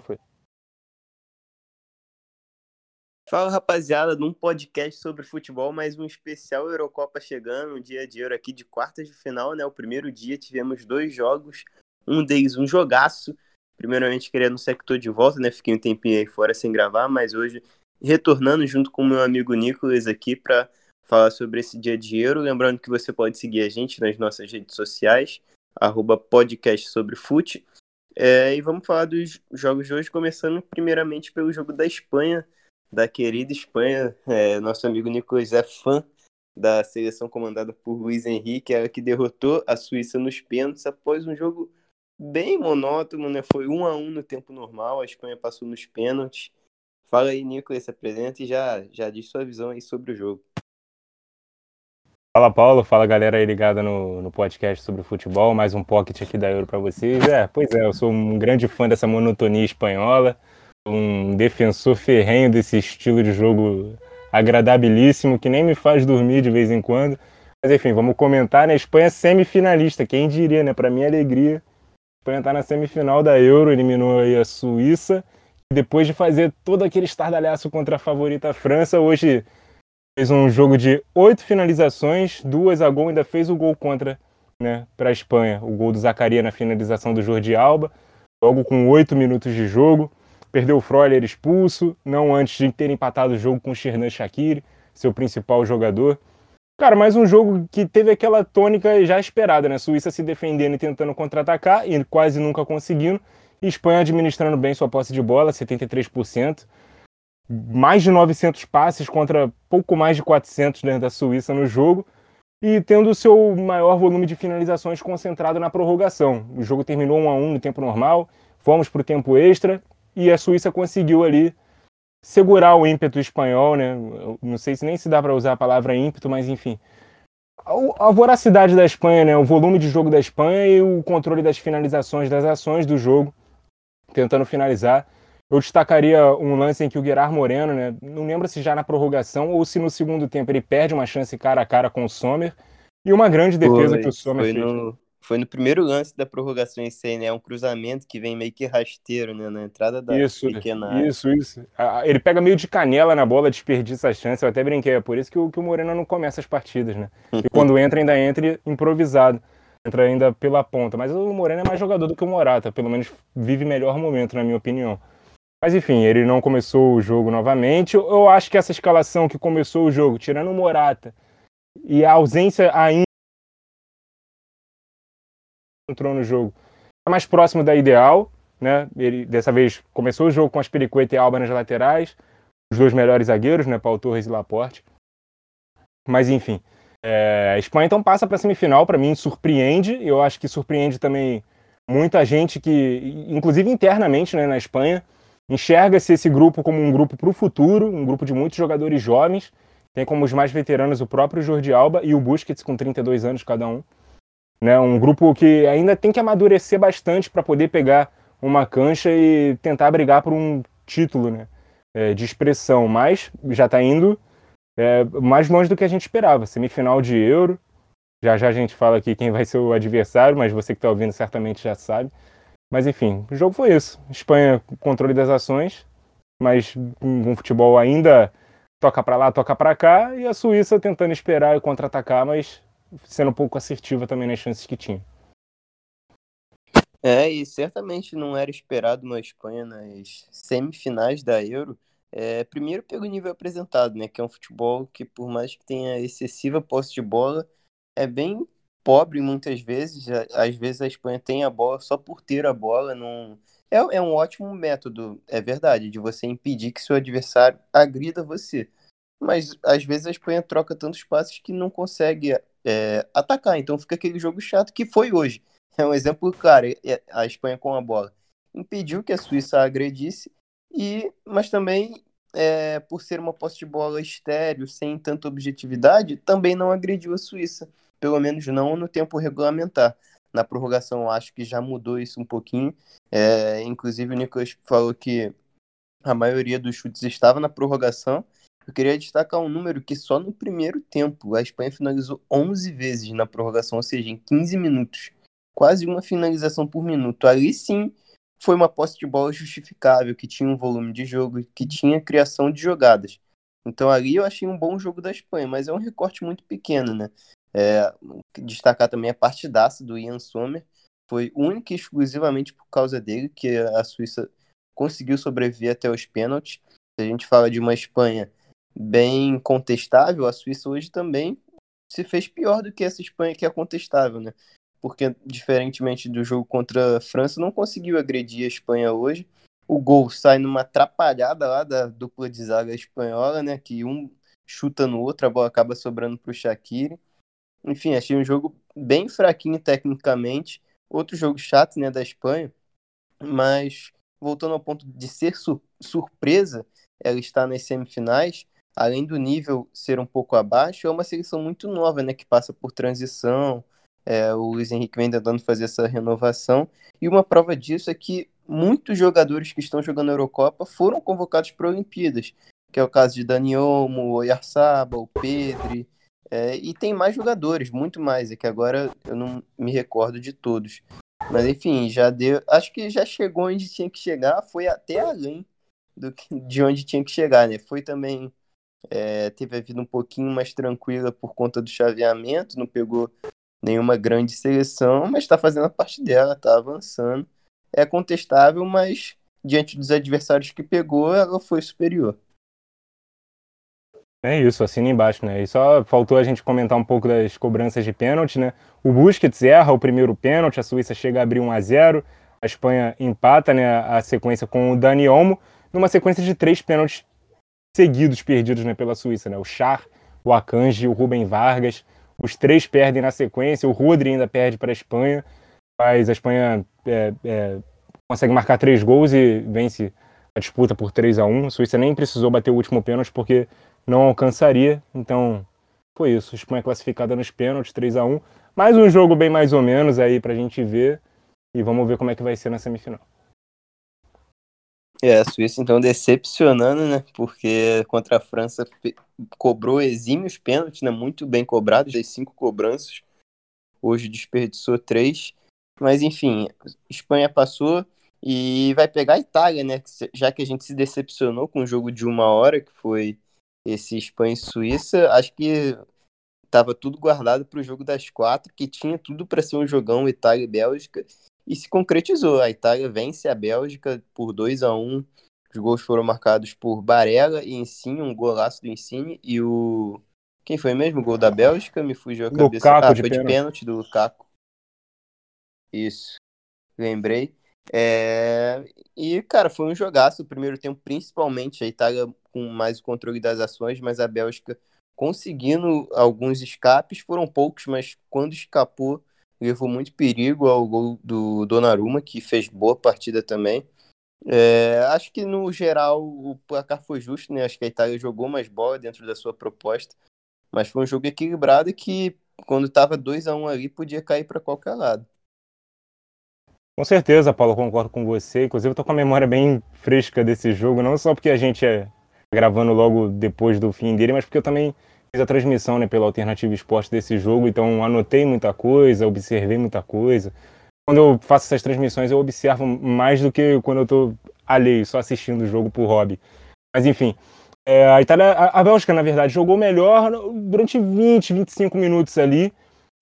foi. Fala rapaziada, num podcast sobre futebol, mais um especial Eurocopa chegando, um dia de Euro aqui de quartas de final, né? O primeiro dia tivemos dois jogos, um deles um jogaço. Primeiramente queria anunciar que estou de volta, né? Fiquei um tempinho aí fora sem gravar, mas hoje retornando junto com o meu amigo Nicolas aqui para falar sobre esse dia de Euro. Lembrando que você pode seguir a gente nas nossas redes sociais, arroba podcast sobre. É, e vamos falar dos jogos de hoje, começando primeiramente pelo jogo da Espanha, da querida Espanha. É, nosso amigo Nicolas é fã da seleção comandada por Luiz Henrique, ela que derrotou a Suíça nos pênaltis após um jogo bem monótono, né? Foi um a um no tempo normal, a Espanha passou nos pênaltis. Fala aí, Nicolas, se apresenta e já, já diz sua visão aí sobre o jogo. Fala Paulo, fala galera aí ligada no, no podcast sobre futebol, mais um pocket aqui da Euro para vocês. É, pois é, eu sou um grande fã dessa monotonia espanhola, um defensor ferrenho desse estilo de jogo agradabilíssimo que nem me faz dormir de vez em quando. Mas enfim, vamos comentar, né? Espanha semifinalista, quem diria, né? Para minha alegria, a Espanha tá na semifinal da Euro, eliminou aí a Suíça. Depois de fazer todo aquele estardalhaço contra a favorita França, hoje fez um jogo de oito finalizações, duas a gol, ainda fez o gol contra né, para a Espanha. O gol do Zacaria na finalização do Jordi Alba, logo com oito minutos de jogo. Perdeu o Freuler expulso, não antes de ter empatado o jogo com o Shernan Shaqiri, seu principal jogador. Cara, mais um jogo que teve aquela tônica já esperada, né? Suíça se defendendo e tentando contra-atacar e quase nunca conseguindo. E Espanha administrando bem sua posse de bola, 73% mais de 900 passes contra pouco mais de 400 dentro da Suíça no jogo e tendo o seu maior volume de finalizações concentrado na prorrogação. O jogo terminou 1 a 1 no tempo normal, fomos para o tempo extra e a Suíça conseguiu ali segurar o ímpeto espanhol, né? Não sei se nem se dá para usar a palavra ímpeto, mas enfim. A voracidade da Espanha, né? O volume de jogo da Espanha e o controle das finalizações, das ações do jogo, tentando finalizar. Eu destacaria um lance em que o Guilherme Moreno, né, não lembro se já na prorrogação ou se no segundo tempo ele perde uma chance cara a cara com o Sommer e uma grande defesa foi, que o Sommer foi fez. No, foi no primeiro lance da prorrogação em si, né? Um cruzamento que vem meio que rasteiro, né? Na entrada da isso, pequena área. Isso, isso. Ele pega meio de canela na bola, desperdiça a chance. Eu até brinquei, é por isso que o, que o Moreno não começa as partidas, né? E quando entra, ainda entra improvisado. Entra ainda pela ponta. Mas o Moreno é mais jogador do que o Morata, pelo menos vive melhor momento, na minha opinião. Mas enfim, ele não começou o jogo novamente. Eu acho que essa escalação que começou o jogo, tirando o Morata e a ausência ainda entrou no jogo, é mais próximo da ideal, né? Ele dessa vez começou o jogo com as Pericueta e Alba nas laterais, os dois melhores zagueiros, né? Paulo Torres e Laporte. Mas enfim, é, a Espanha então passa para a semifinal, para mim surpreende. Eu acho que surpreende também muita gente que, inclusive internamente, né, na Espanha, Enxerga-se esse grupo como um grupo para o futuro, um grupo de muitos jogadores jovens. Tem como os mais veteranos o próprio Jordi Alba e o Busquets, com 32 anos cada um. Né? Um grupo que ainda tem que amadurecer bastante para poder pegar uma cancha e tentar brigar por um título né? É, de expressão. Mas já está indo é, mais longe do que a gente esperava. Semifinal de Euro. Já já a gente fala aqui quem vai ser o adversário, mas você que está ouvindo certamente já sabe. Mas enfim, o jogo foi isso. Espanha, controle das ações, mas com um futebol ainda toca para lá, toca para cá, e a Suíça tentando esperar e contra-atacar, mas sendo um pouco assertiva também nas chances que tinha. É, e certamente não era esperado uma Espanha nas semifinais da Euro. É, primeiro pelo nível apresentado, né? Que é um futebol que, por mais que tenha excessiva posse de bola, é bem pobre muitas vezes. Às vezes a Espanha tem a bola só por ter a bola. Não... É, é um ótimo método, é verdade, de você impedir que seu adversário agrida você. Mas às vezes a Espanha troca tantos passes que não consegue é, atacar. Então fica aquele jogo chato que foi hoje. É um exemplo claro. É, a Espanha com a bola impediu que a Suíça agredisse, e mas também é, por ser uma posse de bola estéreo, sem tanta objetividade, também não agrediu a Suíça pelo menos não no tempo regulamentar. Na prorrogação, acho que já mudou isso um pouquinho. É, inclusive, o Nicolas falou que a maioria dos chutes estava na prorrogação. Eu queria destacar um número que só no primeiro tempo a Espanha finalizou 11 vezes na prorrogação, ou seja, em 15 minutos. Quase uma finalização por minuto. Ali sim foi uma posse de bola justificável, que tinha um volume de jogo, que tinha criação de jogadas. Então ali eu achei um bom jogo da Espanha, mas é um recorte muito pequeno, né? É, destacar também a partidaça do Ian Sommer, foi única e exclusivamente por causa dele que a Suíça conseguiu sobreviver até os pênaltis. Se a gente fala de uma Espanha bem contestável, a Suíça hoje também se fez pior do que essa Espanha que é contestável, né? Porque, diferentemente do jogo contra a França, não conseguiu agredir a Espanha hoje. O gol sai numa atrapalhada lá da dupla de zaga espanhola, né? Que um chuta no outro, a bola acaba sobrando para o Shaqiri. Enfim, achei um jogo bem fraquinho tecnicamente. Outro jogo chato, né, da Espanha. Mas, voltando ao ponto de ser su surpresa, ela está nas semifinais além do nível ser um pouco abaixo, é uma seleção muito nova, né, que passa por transição. É, o Luiz Henrique vem tentando fazer essa renovação. E uma prova disso é que muitos jogadores que estão jogando a Eurocopa foram convocados para Olimpíadas, que é o caso de Dani Olmo, o Oyarzabal, o Pedri, é, e tem mais jogadores, muito mais, é que agora eu não me recordo de todos. Mas enfim, já deu. Acho que já chegou onde tinha que chegar, foi até além do que, de onde tinha que chegar, né? Foi também é, teve a vida um pouquinho mais tranquila por conta do chaveamento, não pegou nenhuma grande seleção, mas está fazendo a parte dela, está avançando. É contestável, mas diante dos adversários que pegou, ela foi superior. É isso, assina embaixo, né? E só faltou a gente comentar um pouco das cobranças de pênalti, né? O Busquets erra o primeiro pênalti, a Suíça chega a abrir 1 a 0 a Espanha empata né, a sequência com o Dani Olmo, numa sequência de três pênaltis seguidos perdidos né, pela Suíça, né? O Char, o Akanji, o Rubem Vargas, os três perdem na sequência, o Rodri ainda perde para a Espanha, mas a Espanha é, é, consegue marcar três gols e vence a disputa por 3 a 1 A Suíça nem precisou bater o último pênalti porque não alcançaria, então foi isso. A Espanha classificada nos pênaltis, 3 a 1 Mais um jogo bem mais ou menos aí para a gente ver e vamos ver como é que vai ser na semifinal. É, a Suíça então decepcionando, né? Porque contra a França cobrou exímios pênaltis, né? Muito bem cobrados, das cinco cobranças. Hoje desperdiçou três. Mas enfim, Espanha passou e vai pegar a Itália, né? Já que a gente se decepcionou com o jogo de uma hora, que foi esse Espanha e Suíça, acho que estava tudo guardado para o jogo das quatro, que tinha tudo para ser um jogão Itália e Bélgica e se concretizou. A Itália vence a Bélgica por 2 a 1 Os gols foram marcados por Barella e Insigne, um golaço do Insigne, e o. Quem foi mesmo? O gol da Bélgica? Me fugiu a cabeça. Lukaku ah, de foi pênalti. de pênalti do Lukaku. Isso. Lembrei. É... E, cara, foi um jogaço. O primeiro tempo, principalmente, a Itália com mais o controle das ações, mas a Bélgica conseguindo alguns escapes. Foram poucos, mas quando escapou, levou muito perigo ao gol do Donnarumma, que fez boa partida também. É, acho que no geral o placar foi justo, né? Acho que a Itália jogou mais bola dentro da sua proposta, mas foi um jogo equilibrado que quando estava 2 a 1 um ali podia cair para qualquer lado. Com certeza, Paulo, concordo com você. Inclusive, eu tô com a memória bem fresca desse jogo, não só porque a gente é gravando logo depois do fim dele, mas porque eu também fiz a transmissão né, pela Alternativa Esporte desse jogo, então anotei muita coisa, observei muita coisa. Quando eu faço essas transmissões, eu observo mais do que quando eu estou alheio, só assistindo o jogo por hobby. Mas enfim, é, a Itália, a, a Bélgica, na verdade, jogou melhor durante 20, 25 minutos ali.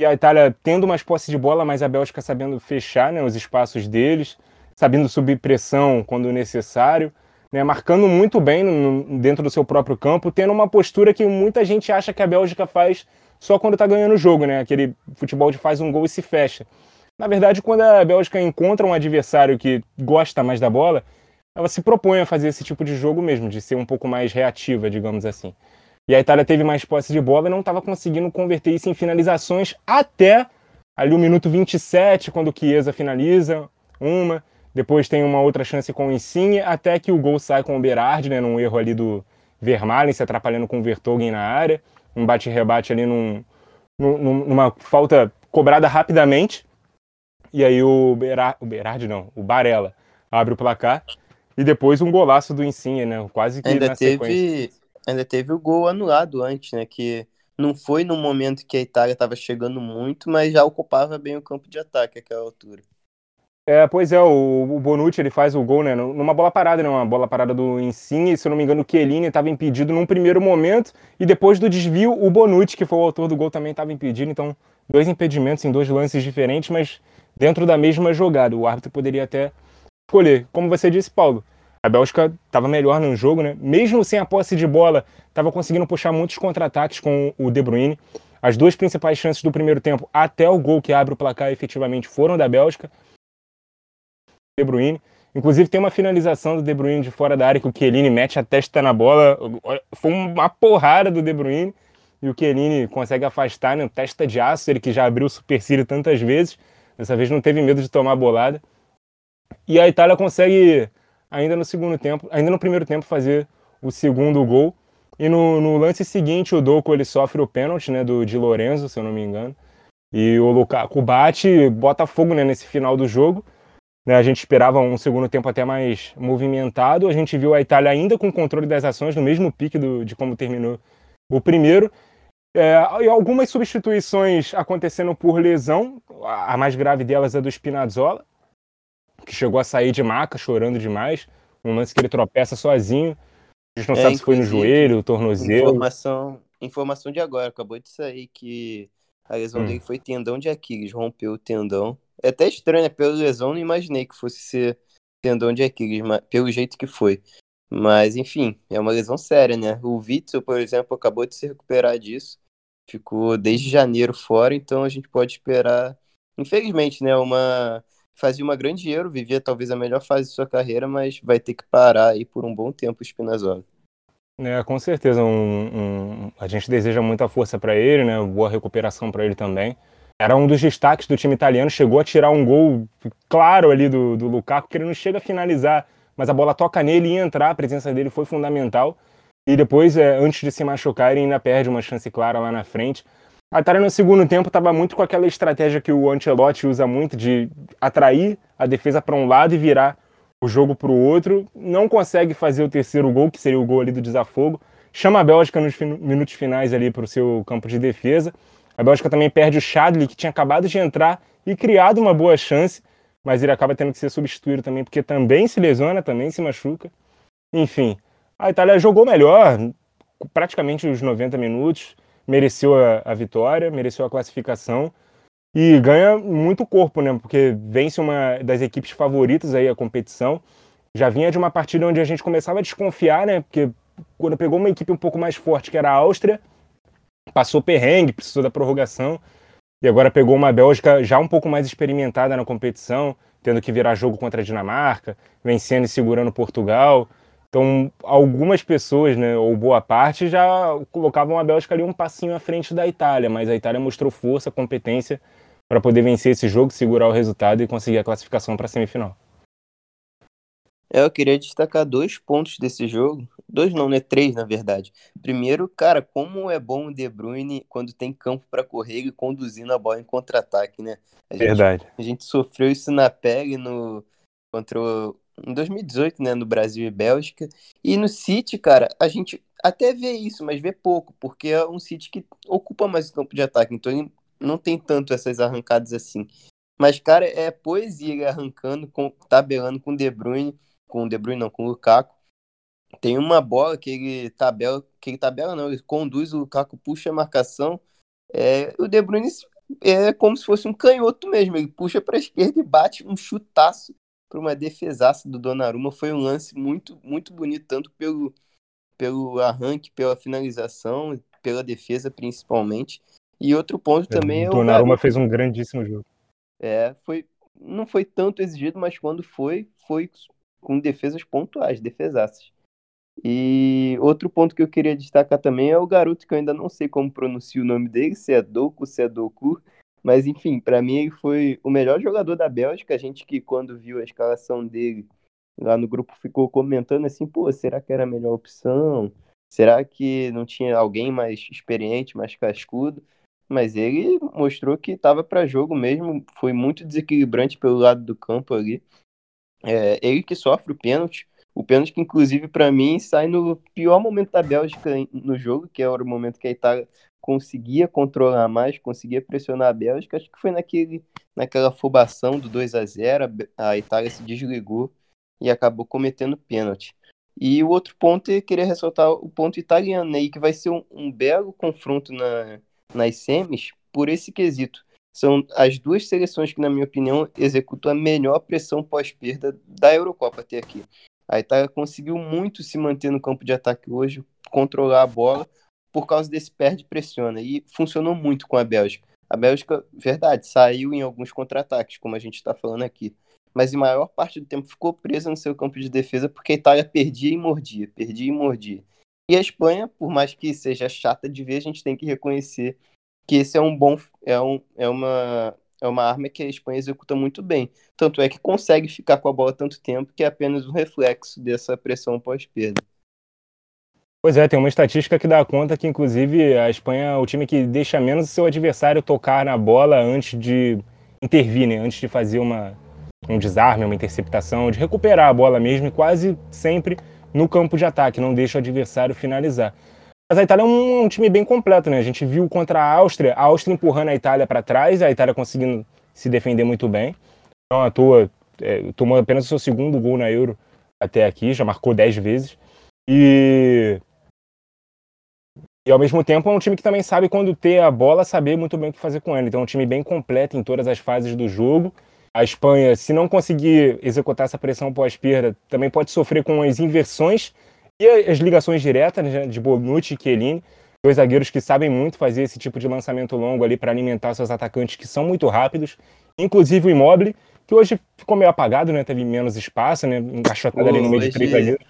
E a Itália tendo mais posse de bola, mas a Bélgica sabendo fechar né, os espaços deles, sabendo subir pressão quando necessário né, marcando muito bem no, dentro do seu próprio campo, tendo uma postura que muita gente acha que a Bélgica faz só quando está ganhando o jogo, né? Aquele futebol de faz um gol e se fecha. Na verdade, quando a Bélgica encontra um adversário que gosta mais da bola, ela se propõe a fazer esse tipo de jogo mesmo, de ser um pouco mais reativa, digamos assim. E a Itália teve mais posse de bola e não estava conseguindo converter isso em finalizações até ali o minuto 27, quando o Chiesa finaliza uma. Depois tem uma outra chance com o Insigne, até que o gol sai com o Berardi, né, num erro ali do Vermaelen, se atrapalhando com o Vertogen na área. Um bate-rebate ali num, num, numa falta cobrada rapidamente. E aí o, Berar, o Berardi, não, o Barella abre o placar. E depois um golaço do Insigne, né, quase que ainda na teve, sequência. Ainda teve o gol anulado antes, né, que não foi no momento que a Itália estava chegando muito, mas já ocupava bem o campo de ataque àquela altura. É, pois é, o, o, Bonucci ele faz o gol, né? Numa bola parada, né? Uma bola parada do Insigne, se eu não me engano, o Chiellini estava impedido num primeiro momento, e depois do desvio, o Bonucci, que foi o autor do gol, também estava impedido. Então, dois impedimentos em dois lances diferentes, mas dentro da mesma jogada. O árbitro poderia até escolher. Como você disse, Paulo, a Bélgica estava melhor no jogo, né? Mesmo sem a posse de bola, estava conseguindo puxar muitos contra-ataques com o De Bruyne. As duas principais chances do primeiro tempo, até o gol que abre o placar, efetivamente foram da Bélgica. De Bruyne. Inclusive tem uma finalização do De Bruyne de fora da área que o Chiellini mete a testa na bola. Foi uma porrada do De Bruyne e o Chiellini consegue afastar, né? Testa de aço, ele que já abriu o supercílio tantas vezes. Dessa vez não teve medo de tomar a bolada. E a Itália consegue, ainda no segundo tempo, ainda no primeiro tempo, fazer o segundo gol. E no, no lance seguinte, o Doco ele sofre o pênalti né, do Di Lorenzo, se eu não me engano. E o Lukaku bate, bota fogo né, nesse final do jogo. Né, a gente esperava um segundo tempo até mais movimentado. A gente viu a Itália ainda com controle das ações, no mesmo pique do, de como terminou o primeiro. É, e algumas substituições acontecendo por lesão. A mais grave delas é do Spinazzola, que chegou a sair de maca, chorando demais. Um lance que ele tropeça sozinho. A gente não é, sabe se foi no joelho, tornozelo. Informação, informação de agora, acabou de sair que a lesão hum. dele foi tendão de Aquiles, rompeu o tendão é até estranho, né? Pela lesão, não imaginei que fosse ser tendão de Aquiles, mas, pelo jeito que foi. Mas, enfim, é uma lesão séria, né? O Witzel, por exemplo, acabou de se recuperar disso. Ficou desde janeiro fora, então a gente pode esperar, infelizmente, né? Uma. Fazia uma grande Euro, vivia talvez a melhor fase de sua carreira, mas vai ter que parar aí por um bom tempo o Spinazzola. É, com certeza. Um, um... A gente deseja muita força para ele, né? Boa recuperação para ele também era um dos destaques do time italiano, chegou a tirar um gol claro ali do, do Lukaku, que ele não chega a finalizar, mas a bola toca nele e entrar, a presença dele foi fundamental. E depois, é, antes de se machucar, ele ainda perde uma chance clara lá na frente. A Itália no segundo tempo estava muito com aquela estratégia que o Ancelotti usa muito de atrair a defesa para um lado e virar o jogo para o outro. Não consegue fazer o terceiro gol, que seria o gol ali do desafogo. Chama a Bélgica nos minutos finais ali para o seu campo de defesa. A Bélgica também perde o Chadley, que tinha acabado de entrar e criado uma boa chance, mas ele acaba tendo que ser substituído também, porque também se lesiona, também se machuca. Enfim, a Itália jogou melhor, praticamente os 90 minutos, mereceu a, a vitória, mereceu a classificação e ganha muito corpo, né? Porque vence uma das equipes favoritas aí a competição. Já vinha de uma partida onde a gente começava a desconfiar, né? Porque quando pegou uma equipe um pouco mais forte, que era a Áustria, passou perrengue, precisou da prorrogação. E agora pegou uma Bélgica já um pouco mais experimentada na competição, tendo que virar jogo contra a Dinamarca, vencendo e segurando Portugal. Então, algumas pessoas, né, ou boa parte, já colocavam a Bélgica ali um passinho à frente da Itália, mas a Itália mostrou força, competência para poder vencer esse jogo, segurar o resultado e conseguir a classificação para a semifinal. É, eu queria destacar dois pontos desse jogo. Dois não, né? Três, na verdade. Primeiro, cara, como é bom o De Bruyne quando tem campo para correr e conduzindo a bola em contra-ataque, né? A gente, verdade. A gente sofreu isso na pele no contra o, em 2018, né, no Brasil e Bélgica. E no City, cara, a gente até vê isso, mas vê pouco, porque é um City que ocupa mais o campo de ataque, então ele não tem tanto essas arrancadas assim. Mas, cara, é poesia arrancando, com, tabelando com o De Bruyne com o De Bruyne, não, com o Lukaku. Tem uma bola que ele tabela, que ele tabela não, ele conduz, o Lukaku puxa a marcação. É, o De Bruyne é como se fosse um canhoto mesmo, ele puxa para a esquerda e bate um chutaço para uma defesaça do Donnarumma. Foi um lance muito, muito bonito, tanto pelo, pelo arranque, pela finalização, pela defesa principalmente. E outro ponto é, também é o. Donnarumma fez um grandíssimo jogo. É, foi, não foi tanto exigido, mas quando foi, foi com defesas pontuais, defesaças. E outro ponto que eu queria destacar também é o garoto que eu ainda não sei como pronuncia o nome dele, se é Doku, se é Doku, mas enfim, para mim ele foi o melhor jogador da Bélgica. A gente que quando viu a escalação dele lá no grupo ficou comentando assim, pô, será que era a melhor opção? Será que não tinha alguém mais experiente, mais cascudo? Mas ele mostrou que estava para jogo mesmo, foi muito desequilibrante pelo lado do campo ali. É, ele que sofre o pênalti. O pênalti que, inclusive, para mim, sai no pior momento da Bélgica no jogo, que é o momento que a Itália conseguia controlar mais, conseguia pressionar a Bélgica. Acho que foi naquele, naquela afobação do 2 a 0 a Itália se desligou e acabou cometendo pênalti. E o outro ponto é querer ressaltar o ponto italiano, né, e que vai ser um, um belo confronto na, nas semis por esse quesito. São as duas seleções que, na minha opinião, executam a melhor pressão pós-perda da Eurocopa até aqui. A Itália conseguiu muito se manter no campo de ataque hoje, controlar a bola, por causa desse perde-pressiona. E funcionou muito com a Bélgica. A Bélgica, verdade, saiu em alguns contra-ataques, como a gente está falando aqui. Mas em maior parte do tempo ficou presa no seu campo de defesa porque a Itália perdia e mordia, perdia e mordia. E a Espanha, por mais que seja chata de ver, a gente tem que reconhecer que esse é um bom é, um, é uma é uma arma que a Espanha executa muito bem. Tanto é que consegue ficar com a bola tanto tempo que é apenas um reflexo dessa pressão pós-perda. Pois é, tem uma estatística que dá conta que, inclusive, a Espanha é o time que deixa menos o seu adversário tocar na bola antes de intervir, né? antes de fazer uma, um desarme, uma interceptação, de recuperar a bola mesmo, e quase sempre no campo de ataque, não deixa o adversário finalizar. Mas a Itália é um, um, time bem completo, né? A gente viu contra a Áustria, a Áustria empurrando a Itália para trás, a Itália conseguindo se defender muito bem. Não à toa, é, tomou apenas o seu segundo gol na Euro até aqui, já marcou 10 vezes. E e ao mesmo tempo é um time que também sabe quando ter a bola, saber muito bem o que fazer com ela. Então é um time bem completo em todas as fases do jogo. A Espanha, se não conseguir executar essa pressão pós-perda, também pode sofrer com as inversões e as ligações diretas né, de Bonucci e Chiellini, dois zagueiros que sabem muito fazer esse tipo de lançamento longo ali para alimentar seus atacantes que são muito rápidos, inclusive o Immobile, que hoje ficou meio apagado, né? Teve menos espaço, né? Encaixotado ali no meio de três zagueiros.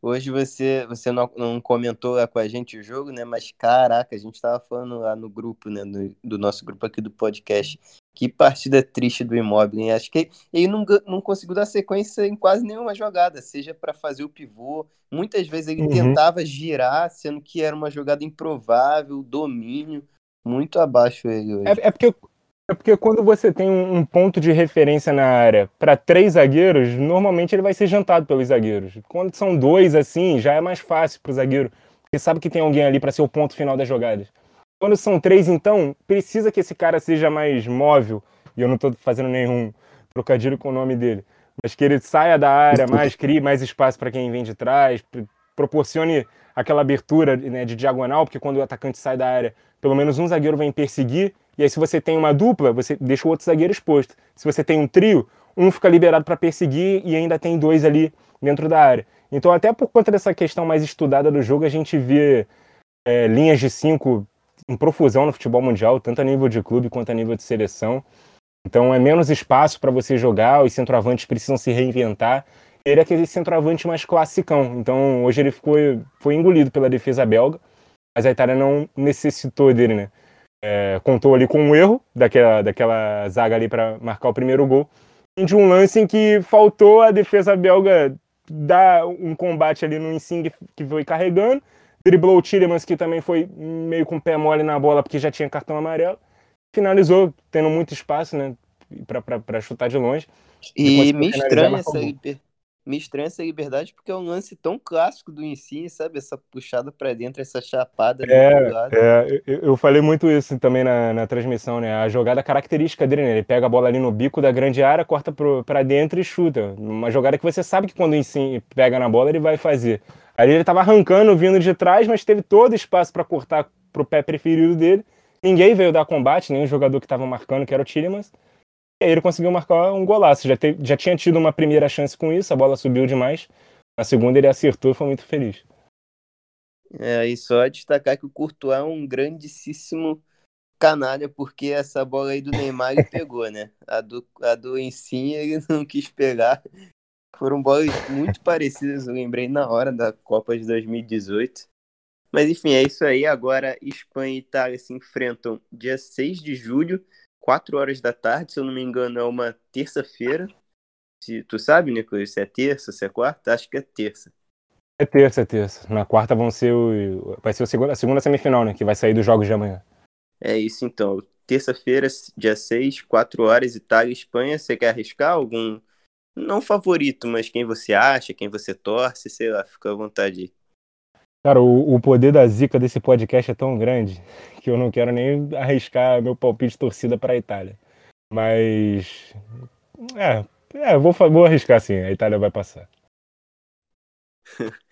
Hoje você, você não, não comentou com a gente o jogo, né? Mas caraca, a gente tava falando lá no grupo, né? Do, do nosso grupo aqui do podcast. Que partida triste do Imóvel. Hein? Acho que ele não, não conseguiu dar sequência em quase nenhuma jogada, seja para fazer o pivô. Muitas vezes ele uhum. tentava girar, sendo que era uma jogada improvável, domínio. Muito abaixo ele hoje. É, é porque é porque quando você tem um ponto de referência na área para três zagueiros, normalmente ele vai ser jantado pelos zagueiros. Quando são dois assim, já é mais fácil para o zagueiro, porque sabe que tem alguém ali para ser o ponto final das jogadas. Quando são três, então, precisa que esse cara seja mais móvel, e eu não estou fazendo nenhum trocadilho com o nome dele, mas que ele saia da área mais, crie mais espaço para quem vem de trás, proporcione aquela abertura né, de diagonal, porque quando o atacante sai da área, pelo menos um zagueiro vem perseguir e aí, se você tem uma dupla, você deixa o outro zagueiro exposto. Se você tem um trio, um fica liberado para perseguir e ainda tem dois ali dentro da área. Então, até por conta dessa questão mais estudada do jogo, a gente vê é, linhas de cinco em profusão no futebol mundial, tanto a nível de clube quanto a nível de seleção. Então, é menos espaço para você jogar, os centroavantes precisam se reinventar. Ele é aquele centroavante mais classicão. Então, hoje ele ficou, foi engolido pela defesa belga, mas a Itália não necessitou dele, né? é, contou ali com um erro daquela, daquela zaga ali para marcar o primeiro gol, de um lance em que faltou a defesa belga dar um combate ali no Insigne que foi carregando, driblou o Tillemans que também foi meio com o pé mole na bola porque já tinha cartão amarelo, finalizou tendo muito espaço, né, para chutar de longe. E me estranha essa, me estranha essa liberdade porque é um lance tão clássico do Insigne, sabe? Essa puxada para dentro, essa chapada. É, é eu, eu, falei muito isso também na, na transmissão, né? A jogada característica dele, né? Ele pega a bola ali no bico da grande área, corta para dentro e chuta. Uma jogada que você sabe que quando o Insigne pega na bola, ele vai fazer. Ali ele estava arrancando, vindo de trás, mas teve todo espaço para cortar pro pé preferido dele. Ninguém veio dar combate, nem o jogador que estava marcando, que era o Tillemans. E aí ele conseguiu marcar um golaço. Já, te, já tinha tido uma primeira chance com isso, a bola subiu demais. Na segunda ele acertou e foi muito feliz. É, e só destacar que o Courtois é um grandíssimo canalha, porque essa bola aí do Neymar ele pegou, né? A do, a do ele não quis pegar. Foram bolas muito parecidas, eu lembrei na hora da Copa de 2018. Mas enfim, é isso aí. Agora Espanha e Itália se enfrentam dia 6 de julho 4 horas da tarde, se eu não me engano, é uma terça-feira. Se, tu sabe, Nicolas, se é terça, se é quarta? Acho que é terça. É terça, é terça. Na quarta vão ser o. Vai ser o segundo, a segunda semifinal, né? Que vai sair dos jogos de amanhã. É isso então. Terça-feira, dia 6, 4 horas, Itália e Espanha. Você quer arriscar algum. Não favorito, mas quem você acha, quem você torce, sei lá, fica à vontade. Cara, o, o, poder da zica desse podcast é tão grande que eu não quero nem arriscar meu palpite de torcida para a Itália. Mas. É, é vou, vou arriscar sim, a Itália vai passar.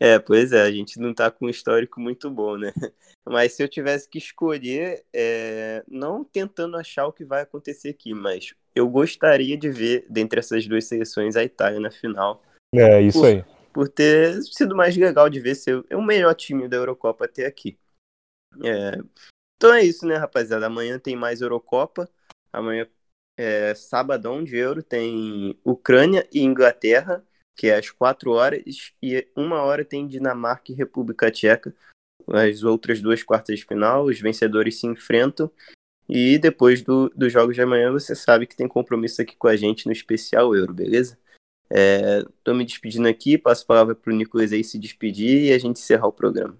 É, pois é, a gente não tá com um histórico muito bom, né? Mas se eu tivesse que escolher, é... não tentando achar o que vai acontecer aqui, mas eu gostaria de ver, dentre essas duas seleções, a Itália na final. É, isso por, aí. Por ter sido mais legal de ver ser o melhor time da Eurocopa até aqui. É... Então é isso, né, rapaziada? Amanhã tem mais Eurocopa. Amanhã, é, sabadão de Euro, tem Ucrânia e Inglaterra que é às 4 horas, e uma hora tem Dinamarca e República Tcheca. As outras duas quartas de final, os vencedores se enfrentam. E depois do, dos jogos de amanhã, você sabe que tem compromisso aqui com a gente no especial Euro, beleza? Estou é, me despedindo aqui, passo a palavra para o Nicolas aí se despedir e a gente encerrar o programa.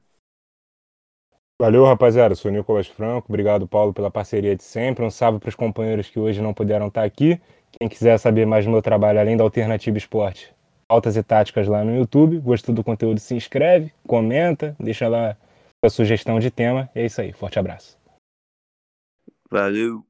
Valeu, rapaziada. Sou o Nicolas Franco. Obrigado, Paulo, pela parceria de sempre. Um salve para os companheiros que hoje não puderam estar aqui. Quem quiser saber mais do meu trabalho, além da Alternativa Esporte, pautas e táticas lá no YouTube. Gostou do conteúdo? Se inscreve, comenta, deixa lá a sugestão de tema. É isso aí. Forte abraço. Valeu.